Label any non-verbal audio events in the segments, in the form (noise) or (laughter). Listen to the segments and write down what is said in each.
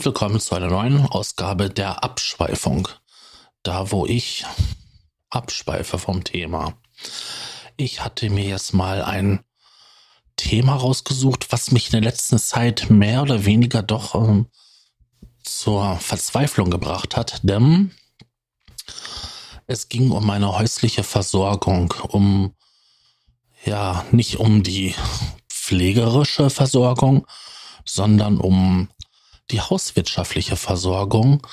Und willkommen zu einer neuen Ausgabe der Abschweifung. Da, wo ich abschweife vom Thema. Ich hatte mir jetzt mal ein Thema rausgesucht, was mich in der letzten Zeit mehr oder weniger doch ähm, zur Verzweiflung gebracht hat, denn es ging um meine häusliche Versorgung, um ja, nicht um die pflegerische Versorgung, sondern um die hauswirtschaftliche Versorgung,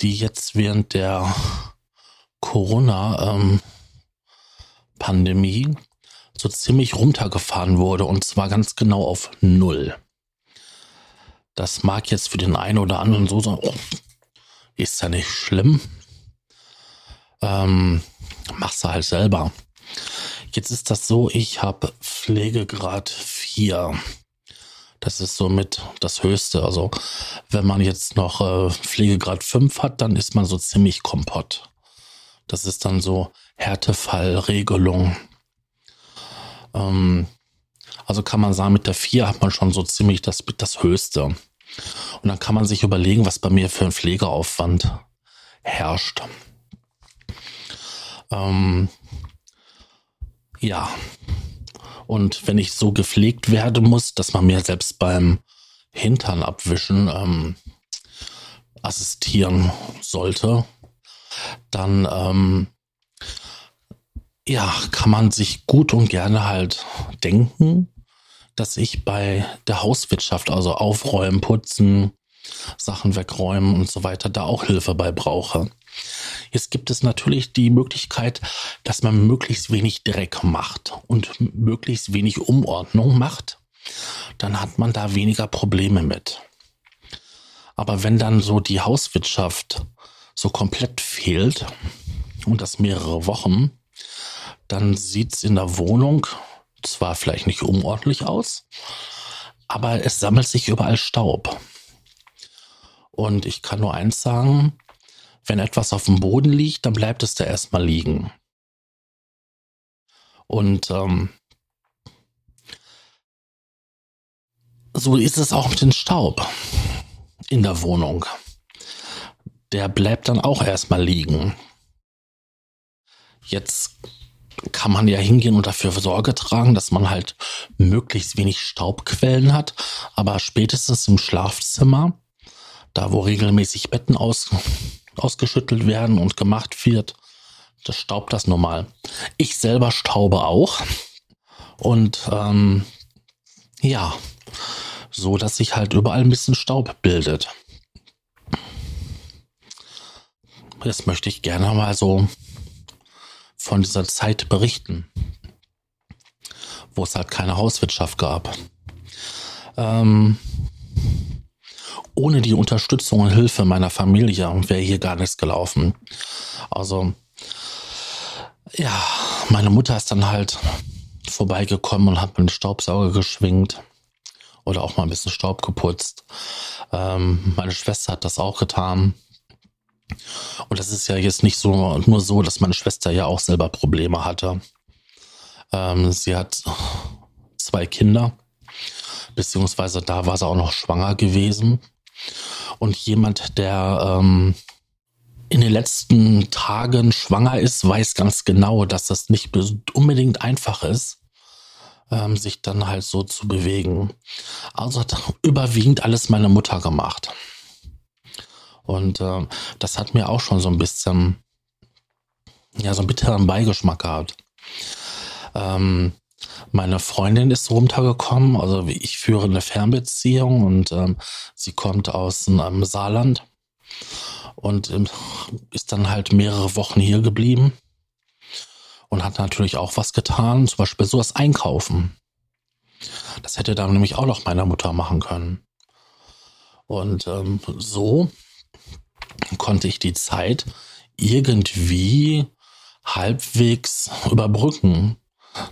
die jetzt während der Corona-Pandemie ähm, so ziemlich runtergefahren wurde und zwar ganz genau auf Null. Das mag jetzt für den einen oder anderen so sein, oh, ist ja nicht schlimm. Ähm, du halt selber. Jetzt ist das so, ich habe Pflegegrad 4. Das ist somit das Höchste. Also wenn man jetzt noch äh, Pflegegrad 5 hat, dann ist man so ziemlich kompott. Das ist dann so Härtefallregelung. Ähm, also kann man sagen, mit der 4 hat man schon so ziemlich das, das Höchste. Und dann kann man sich überlegen, was bei mir für ein Pflegeaufwand herrscht. Ähm, ja, und wenn ich so gepflegt werden muss, dass man mir selbst beim Hintern abwischen ähm, assistieren sollte, dann ähm, ja, kann man sich gut und gerne halt denken, dass ich bei der Hauswirtschaft, also aufräumen, putzen, Sachen wegräumen und so weiter, da auch Hilfe bei brauche. Jetzt gibt es natürlich die Möglichkeit, dass man möglichst wenig Dreck macht und möglichst wenig Umordnung macht. Dann hat man da weniger Probleme mit. Aber wenn dann so die Hauswirtschaft so komplett fehlt und das mehrere Wochen, dann sieht es in der Wohnung zwar vielleicht nicht unordentlich aus, aber es sammelt sich überall Staub. Und ich kann nur eins sagen, wenn etwas auf dem Boden liegt, dann bleibt es da erstmal liegen. Und ähm, so ist es auch mit dem Staub in der Wohnung. Der bleibt dann auch erstmal liegen. Jetzt kann man ja hingehen und dafür Sorge tragen, dass man halt möglichst wenig Staubquellen hat. Aber spätestens im Schlafzimmer, da wo regelmäßig Betten aus, ausgeschüttelt werden und gemacht wird, das staubt das normal. Ich selber staube auch. Und ähm, ja, so dass sich halt überall ein bisschen Staub bildet. Jetzt möchte ich gerne mal so von dieser Zeit berichten, wo es halt keine Hauswirtschaft gab. Ähm, ohne die Unterstützung und Hilfe meiner Familie wäre hier gar nichts gelaufen. Also, ja, meine Mutter ist dann halt vorbeigekommen und hat mir den Staubsauger geschwingt oder auch mal ein bisschen Staub geputzt. Ähm, meine Schwester hat das auch getan. Und das ist ja jetzt nicht so nur so, dass meine Schwester ja auch selber Probleme hatte. Ähm, sie hat zwei Kinder, beziehungsweise da war sie auch noch schwanger gewesen. Und jemand, der ähm, in den letzten Tagen schwanger ist, weiß ganz genau, dass das nicht unbedingt einfach ist, ähm, sich dann halt so zu bewegen. Also hat überwiegend alles meine Mutter gemacht. Und äh, das hat mir auch schon so ein bisschen, ja, so einen bitteren Beigeschmack gehabt. Ähm, meine Freundin ist runtergekommen, also ich führe eine Fernbeziehung und ähm, sie kommt aus einem Saarland und ähm, ist dann halt mehrere Wochen hier geblieben und hat natürlich auch was getan, zum Beispiel so das Einkaufen. Das hätte dann nämlich auch noch meiner Mutter machen können. Und ähm, so konnte ich die Zeit irgendwie halbwegs überbrücken.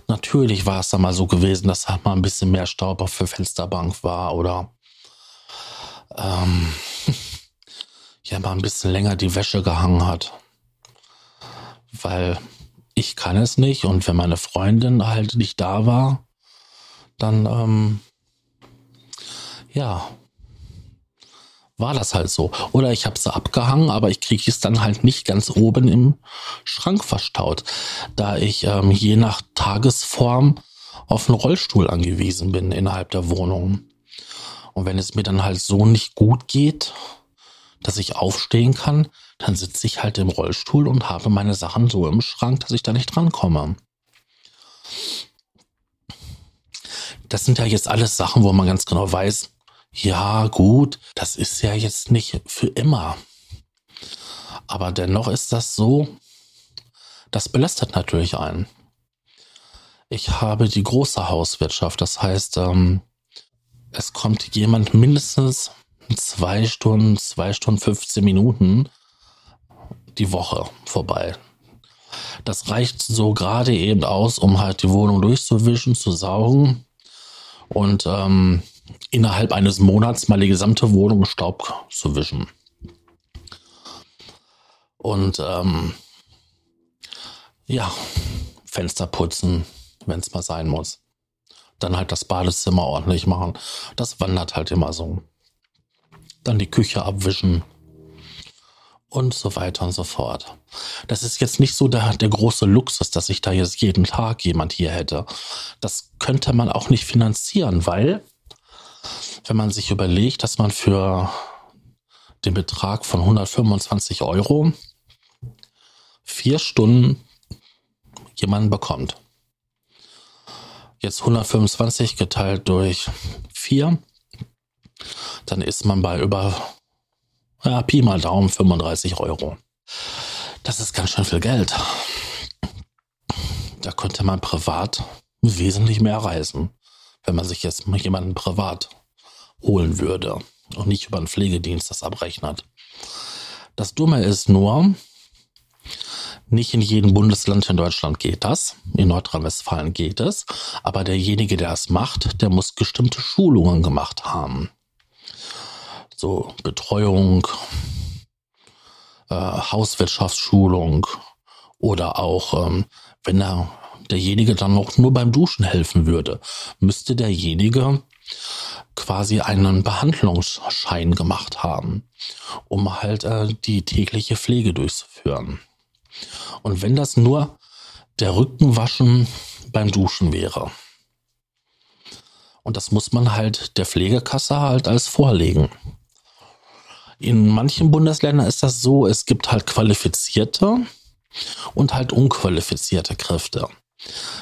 Natürlich war es da mal so gewesen, dass halt mal ein bisschen mehr Staub auf der Fensterbank war oder ähm, (laughs) ja mal ein bisschen länger die Wäsche gehangen hat. Weil ich kann es nicht und wenn meine Freundin halt nicht da war, dann ähm, ja, war das halt so. Oder ich habe sie abgehangen, aber ich kriege es dann halt nicht ganz oben im Schrank verstaut, da ich ähm, je nach Tagesform auf einen Rollstuhl angewiesen bin innerhalb der Wohnung. Und wenn es mir dann halt so nicht gut geht, dass ich aufstehen kann, dann sitze ich halt im Rollstuhl und habe meine Sachen so im Schrank, dass ich da nicht drankomme. Das sind ja jetzt alles Sachen, wo man ganz genau weiß, ja gut, das ist ja jetzt nicht für immer. Aber dennoch ist das so, das belastet natürlich einen. Ich habe die große Hauswirtschaft, das heißt, ähm, es kommt jemand mindestens zwei Stunden, zwei Stunden, 15 Minuten die Woche vorbei. Das reicht so gerade eben aus, um halt die Wohnung durchzuwischen, zu saugen und ähm, innerhalb eines Monats mal die gesamte Wohnung Staub zu wischen. Und ähm, ja, Fenster putzen, wenn es mal sein muss. Dann halt das Badezimmer ordentlich machen. Das wandert halt immer so. Dann die Küche abwischen und so weiter und so fort. Das ist jetzt nicht so der, der große Luxus, dass ich da jetzt jeden Tag jemand hier hätte. Das könnte man auch nicht finanzieren, weil wenn man sich überlegt, dass man für den Betrag von 125 Euro vier Stunden jemanden bekommt. Jetzt 125 geteilt durch vier, dann ist man bei über ja, Pi mal Daumen 35 Euro. Das ist ganz schön viel Geld. Da könnte man privat wesentlich mehr reisen, wenn man sich jetzt jemanden privat holen würde und nicht über einen Pflegedienst das abrechnet. Das Dumme ist nur, nicht in jedem Bundesland in Deutschland geht das. In Nordrhein-Westfalen geht es. Aber derjenige, der es macht, der muss bestimmte Schulungen gemacht haben. So Betreuung, äh, Hauswirtschaftsschulung oder auch, ähm, wenn er derjenige dann noch nur beim Duschen helfen würde, müsste derjenige quasi einen Behandlungsschein gemacht haben, um halt äh, die tägliche Pflege durchzuführen. Und wenn das nur der Rückenwaschen beim Duschen wäre. Und das muss man halt der Pflegekasse halt als vorlegen. In manchen Bundesländern ist das so, es gibt halt qualifizierte und halt unqualifizierte Kräfte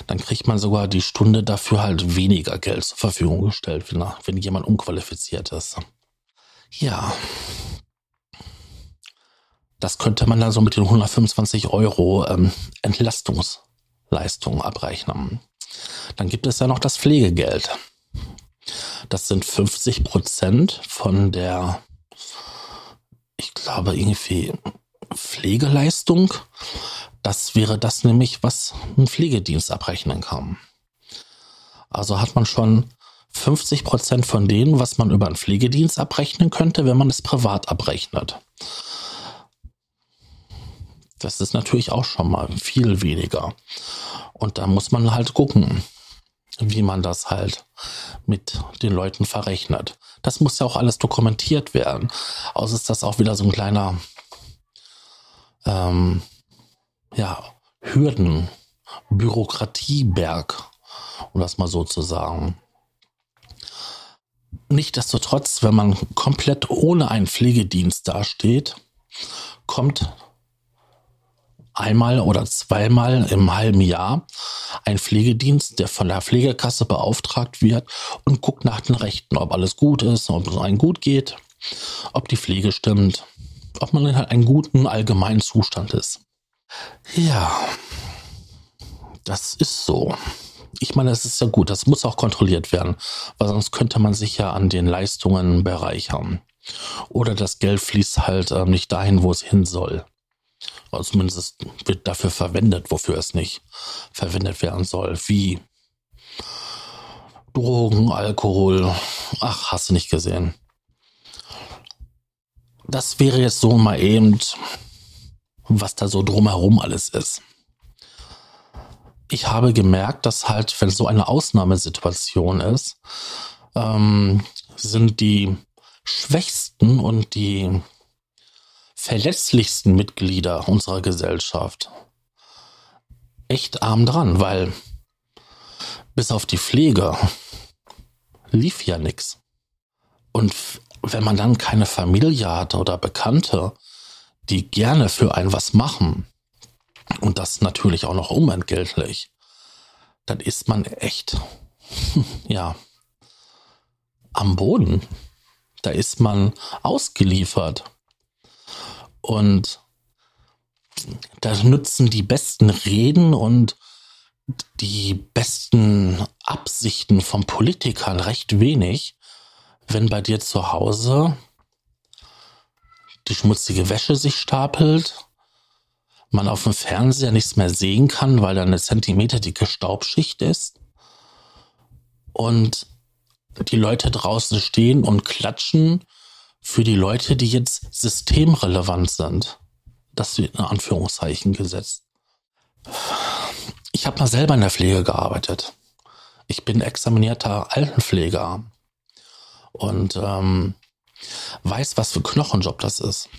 dann kriegt man sogar die Stunde dafür halt weniger Geld zur Verfügung gestellt, wenn, wenn jemand unqualifiziert ist. Ja. Das könnte man dann so mit den 125 Euro ähm, Entlastungsleistung abrechnen. Dann gibt es ja noch das Pflegegeld. Das sind 50 Prozent von der, ich glaube, irgendwie Pflegeleistung das wäre das nämlich, was ein Pflegedienst abrechnen kann. Also hat man schon 50 Prozent von denen, was man über einen Pflegedienst abrechnen könnte, wenn man es privat abrechnet. Das ist natürlich auch schon mal viel weniger. Und da muss man halt gucken, wie man das halt mit den Leuten verrechnet. Das muss ja auch alles dokumentiert werden. Außer ist das auch wieder so ein kleiner ähm, ja, Hürden, Bürokratieberg, um das mal so zu sagen. Nichtsdestotrotz, wenn man komplett ohne einen Pflegedienst dasteht, kommt einmal oder zweimal im halben Jahr ein Pflegedienst, der von der Pflegekasse beauftragt wird und guckt nach den Rechten, ob alles gut ist, ob es einem gut geht, ob die Pflege stimmt, ob man in einen guten allgemeinen Zustand ist. Ja, das ist so. Ich meine, das ist ja gut, das muss auch kontrolliert werden, weil sonst könnte man sich ja an den Leistungen bereichern. Oder das Geld fließt halt äh, nicht dahin, wo es hin soll. Oder zumindest wird dafür verwendet, wofür es nicht verwendet werden soll. Wie Drogen, Alkohol. Ach, hast du nicht gesehen. Das wäre jetzt so mal eben was da so drumherum alles ist. Ich habe gemerkt, dass halt, wenn so eine Ausnahmesituation ist, ähm, sind die schwächsten und die verletzlichsten Mitglieder unserer Gesellschaft echt arm dran, weil bis auf die Pflege lief ja nichts. Und wenn man dann keine Familie hat oder Bekannte, die gerne für einen was machen, und das natürlich auch noch unentgeltlich, dann ist man echt, (laughs) ja, am Boden. Da ist man ausgeliefert. Und da nützen die besten Reden und die besten Absichten von Politikern recht wenig, wenn bei dir zu Hause die schmutzige Wäsche sich stapelt, man auf dem Fernseher nichts mehr sehen kann, weil da eine zentimeterdicke Staubschicht ist und die Leute draußen stehen und klatschen für die Leute, die jetzt systemrelevant sind. Das wird in Anführungszeichen gesetzt. Ich habe mal selber in der Pflege gearbeitet. Ich bin examinierter Altenpfleger und ähm, weiß, was für Knochenjob das ist.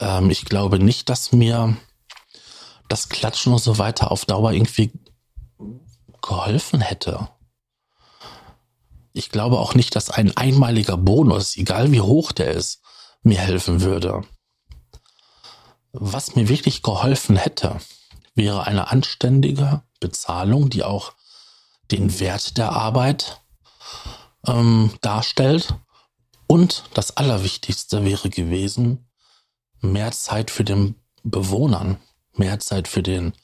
Ähm, ich glaube nicht, dass mir das Klatschen und so weiter auf Dauer irgendwie geholfen hätte. Ich glaube auch nicht, dass ein einmaliger Bonus, egal wie hoch der ist, mir helfen würde. Was mir wirklich geholfen hätte, wäre eine anständige Bezahlung, die auch den Wert der Arbeit ähm, darstellt. Und das Allerwichtigste wäre gewesen, mehr Zeit für den Bewohnern, mehr Zeit für den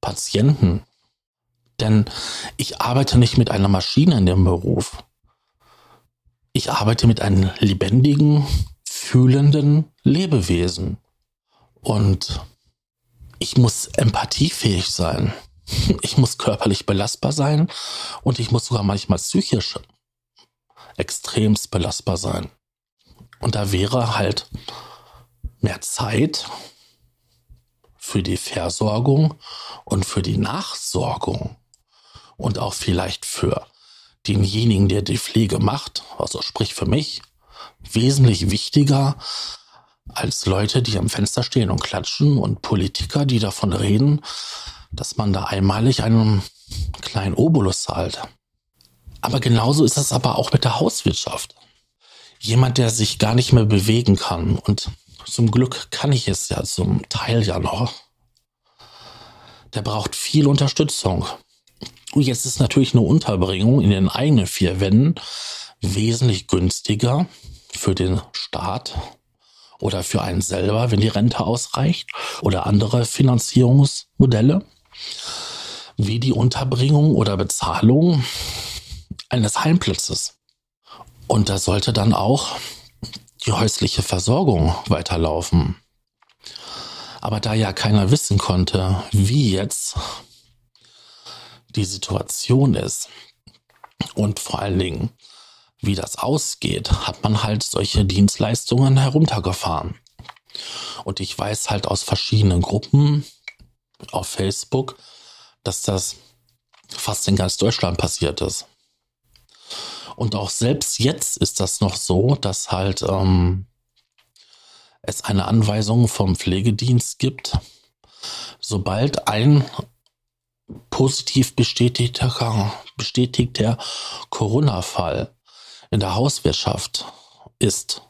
Patienten. Denn ich arbeite nicht mit einer Maschine in dem Beruf. Ich arbeite mit einem lebendigen, fühlenden Lebewesen. Und ich muss empathiefähig sein. Ich muss körperlich belastbar sein und ich muss sogar manchmal psychisch extremst belastbar sein. Und da wäre halt mehr Zeit für die Versorgung und für die Nachsorgung und auch vielleicht für denjenigen, der die Pflege macht, also sprich für mich, wesentlich wichtiger als Leute, die am Fenster stehen und klatschen und Politiker, die davon reden, dass man da einmalig einen kleinen Obolus zahlt. Aber genauso ist es aber auch mit der Hauswirtschaft. Jemand, der sich gar nicht mehr bewegen kann und zum Glück kann ich es ja zum Teil ja noch. Der braucht viel Unterstützung. Und jetzt ist natürlich eine Unterbringung in den eigenen vier Wänden wesentlich günstiger für den Staat oder für einen selber, wenn die Rente ausreicht oder andere Finanzierungsmodelle wie die Unterbringung oder Bezahlung eines Heimplatzes. Und da sollte dann auch die häusliche Versorgung weiterlaufen. Aber da ja keiner wissen konnte, wie jetzt die Situation ist und vor allen Dingen, wie das ausgeht, hat man halt solche Dienstleistungen heruntergefahren. Und ich weiß halt aus verschiedenen Gruppen auf Facebook, dass das fast in ganz Deutschland passiert ist. Und auch selbst jetzt ist das noch so, dass halt ähm, es eine Anweisung vom Pflegedienst gibt, sobald ein positiv bestätigter, bestätigter Corona-Fall in der Hauswirtschaft ist,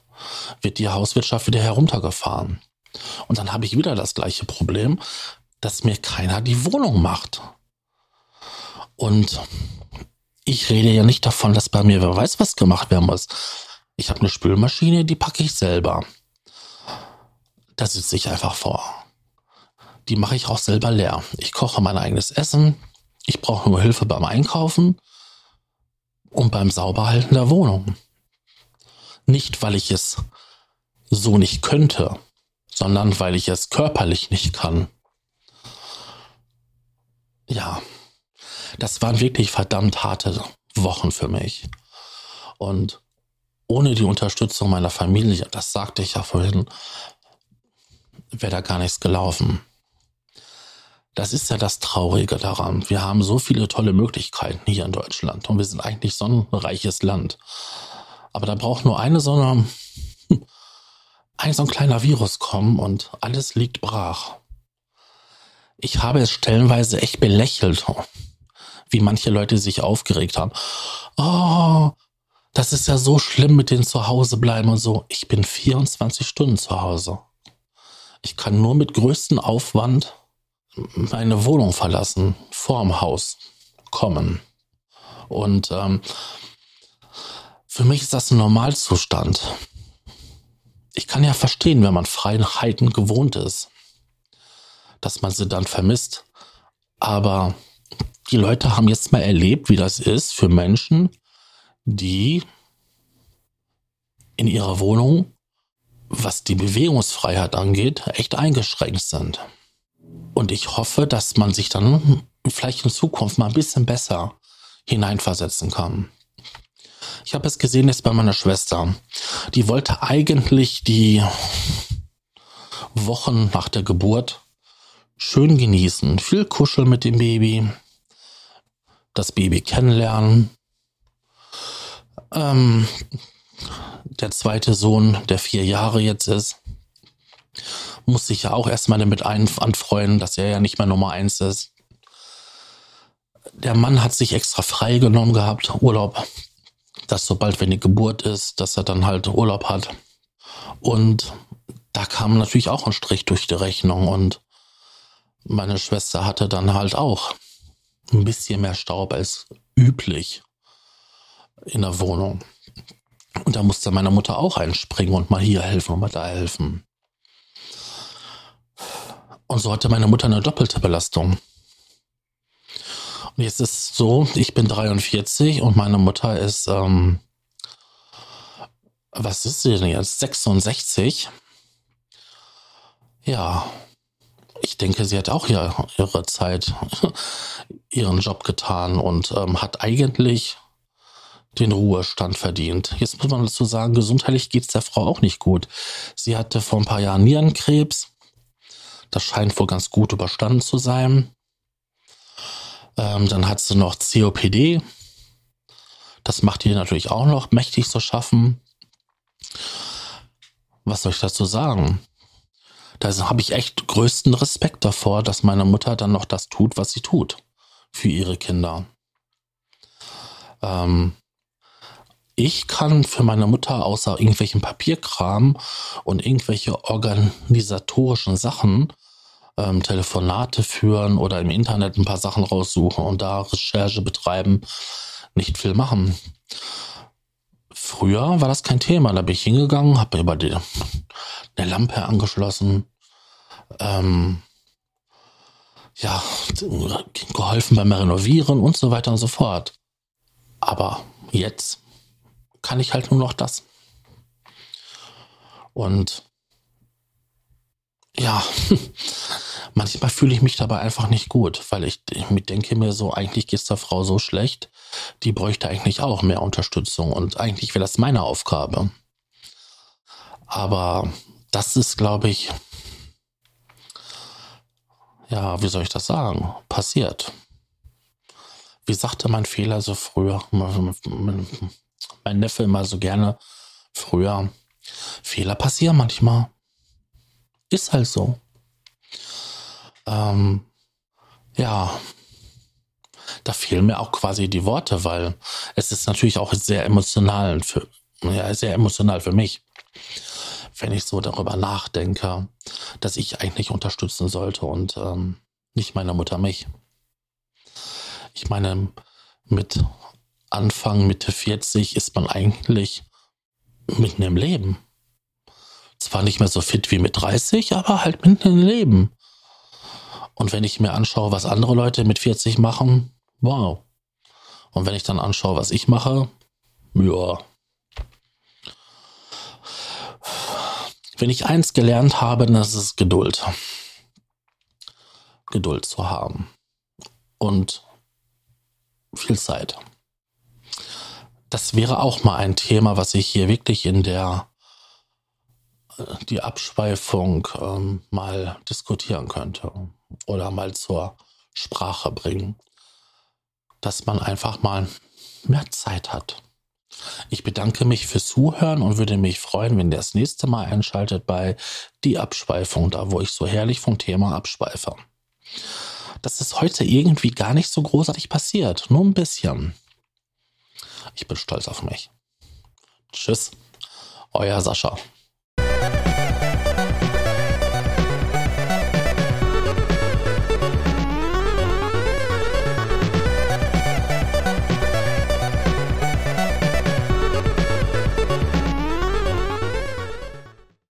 wird die Hauswirtschaft wieder heruntergefahren. Und dann habe ich wieder das gleiche Problem, dass mir keiner die Wohnung macht. Und ich rede ja nicht davon, dass bei mir wer weiß was gemacht werden muss. Ich habe eine Spülmaschine, die packe ich selber. Da sitze ich einfach vor. Die mache ich auch selber leer. Ich koche mein eigenes Essen. Ich brauche nur Hilfe beim Einkaufen und beim Sauberhalten der Wohnung. Nicht, weil ich es so nicht könnte, sondern weil ich es körperlich nicht kann. Ja, das waren wirklich verdammt harte Wochen für mich. Und ohne die Unterstützung meiner Familie, das sagte ich ja vorhin, wäre da gar nichts gelaufen. Das ist ja das Traurige daran. Wir haben so viele tolle Möglichkeiten hier in Deutschland und wir sind eigentlich so ein reiches Land. Aber da braucht nur eine so (laughs) ein so ein kleiner Virus kommen und alles liegt brach. Ich habe es stellenweise echt belächelt, wie manche Leute sich aufgeregt haben. Oh, das ist ja so schlimm mit den Zuhause bleiben und so. Ich bin 24 Stunden zu Hause. Ich kann nur mit größtem Aufwand meine Wohnung verlassen, vorm Haus kommen. Und ähm, für mich ist das ein Normalzustand. Ich kann ja verstehen, wenn man Freiheiten gewohnt ist, dass man sie dann vermisst. Aber die Leute haben jetzt mal erlebt, wie das ist für Menschen, die in ihrer Wohnung, was die Bewegungsfreiheit angeht, echt eingeschränkt sind. Und ich hoffe, dass man sich dann vielleicht in Zukunft mal ein bisschen besser hineinversetzen kann. Ich habe es gesehen jetzt bei meiner Schwester. Die wollte eigentlich die Wochen nach der Geburt schön genießen. Viel kuscheln mit dem Baby, das Baby kennenlernen. Ähm, der zweite Sohn, der vier Jahre jetzt ist, muss sich ja auch erstmal damit anfreuen, dass er ja nicht mehr Nummer eins ist. Der Mann hat sich extra frei genommen gehabt, Urlaub, dass sobald wenn die Geburt ist, dass er dann halt Urlaub hat. Und da kam natürlich auch ein Strich durch die Rechnung und meine Schwester hatte dann halt auch ein bisschen mehr Staub als üblich in der Wohnung. Und da musste meine Mutter auch einspringen und mal hier helfen und mal da helfen. Und so hatte meine Mutter eine doppelte Belastung. Und jetzt ist es so, ich bin 43 und meine Mutter ist, ähm, was ist sie denn jetzt? 66. Ja, ich denke, sie hat auch ihre, ihre Zeit, ihren Job getan und ähm, hat eigentlich den Ruhestand verdient. Jetzt muss man dazu sagen, gesundheitlich geht es der Frau auch nicht gut. Sie hatte vor ein paar Jahren Nierenkrebs. Das scheint wohl ganz gut überstanden zu sein. Ähm, dann hat sie noch COPD. Das macht ihr natürlich auch noch mächtig zu schaffen. Was soll ich dazu sagen? Da habe ich echt größten Respekt davor, dass meine Mutter dann noch das tut, was sie tut für ihre Kinder. Ähm, ich kann für meine Mutter außer irgendwelchen Papierkram und irgendwelche organisatorischen Sachen ähm, Telefonate führen oder im Internet ein paar Sachen raussuchen und da Recherche betreiben, nicht viel machen. Früher war das kein Thema. Da bin ich hingegangen, habe mir über die, eine Lampe angeschlossen, ähm, ja, geholfen beim Renovieren und so weiter und so fort. Aber jetzt kann ich halt nur noch das. Und ja, (laughs) manchmal fühle ich mich dabei einfach nicht gut, weil ich, ich denke mir so, eigentlich geht es der Frau so schlecht, die bräuchte eigentlich auch mehr Unterstützung und eigentlich wäre das meine Aufgabe. Aber das ist, glaube ich, ja, wie soll ich das sagen, passiert. Wie sagte mein Fehler so früher, mein Neffe immer so gerne früher, Fehler passieren manchmal. Ist halt so. Ähm, ja, da fehlen mir auch quasi die Worte, weil es ist natürlich auch sehr emotional für, ja, sehr emotional für mich, wenn ich so darüber nachdenke, dass ich eigentlich unterstützen sollte und ähm, nicht meine Mutter mich. Ich meine, mit Anfang, Mitte 40 ist man eigentlich mitten im Leben. Zwar nicht mehr so fit wie mit 30, aber halt mitten im Leben. Und wenn ich mir anschaue, was andere Leute mit 40 machen, wow. Und wenn ich dann anschaue, was ich mache, ja. Wenn ich eins gelernt habe, dann ist es Geduld. Geduld zu haben. Und viel Zeit. Das wäre auch mal ein Thema, was ich hier wirklich in der die Abschweifung ähm, mal diskutieren könnte. oder mal zur Sprache bringen, dass man einfach mal mehr Zeit hat. Ich bedanke mich fürs Zuhören und würde mich freuen, wenn ihr das nächste Mal einschaltet bei Die Abschweifung, da wo ich so herrlich vom Thema abschweife. Das ist heute irgendwie gar nicht so großartig passiert, nur ein bisschen. Ich bin stolz auf mich. Tschüss, euer Sascha.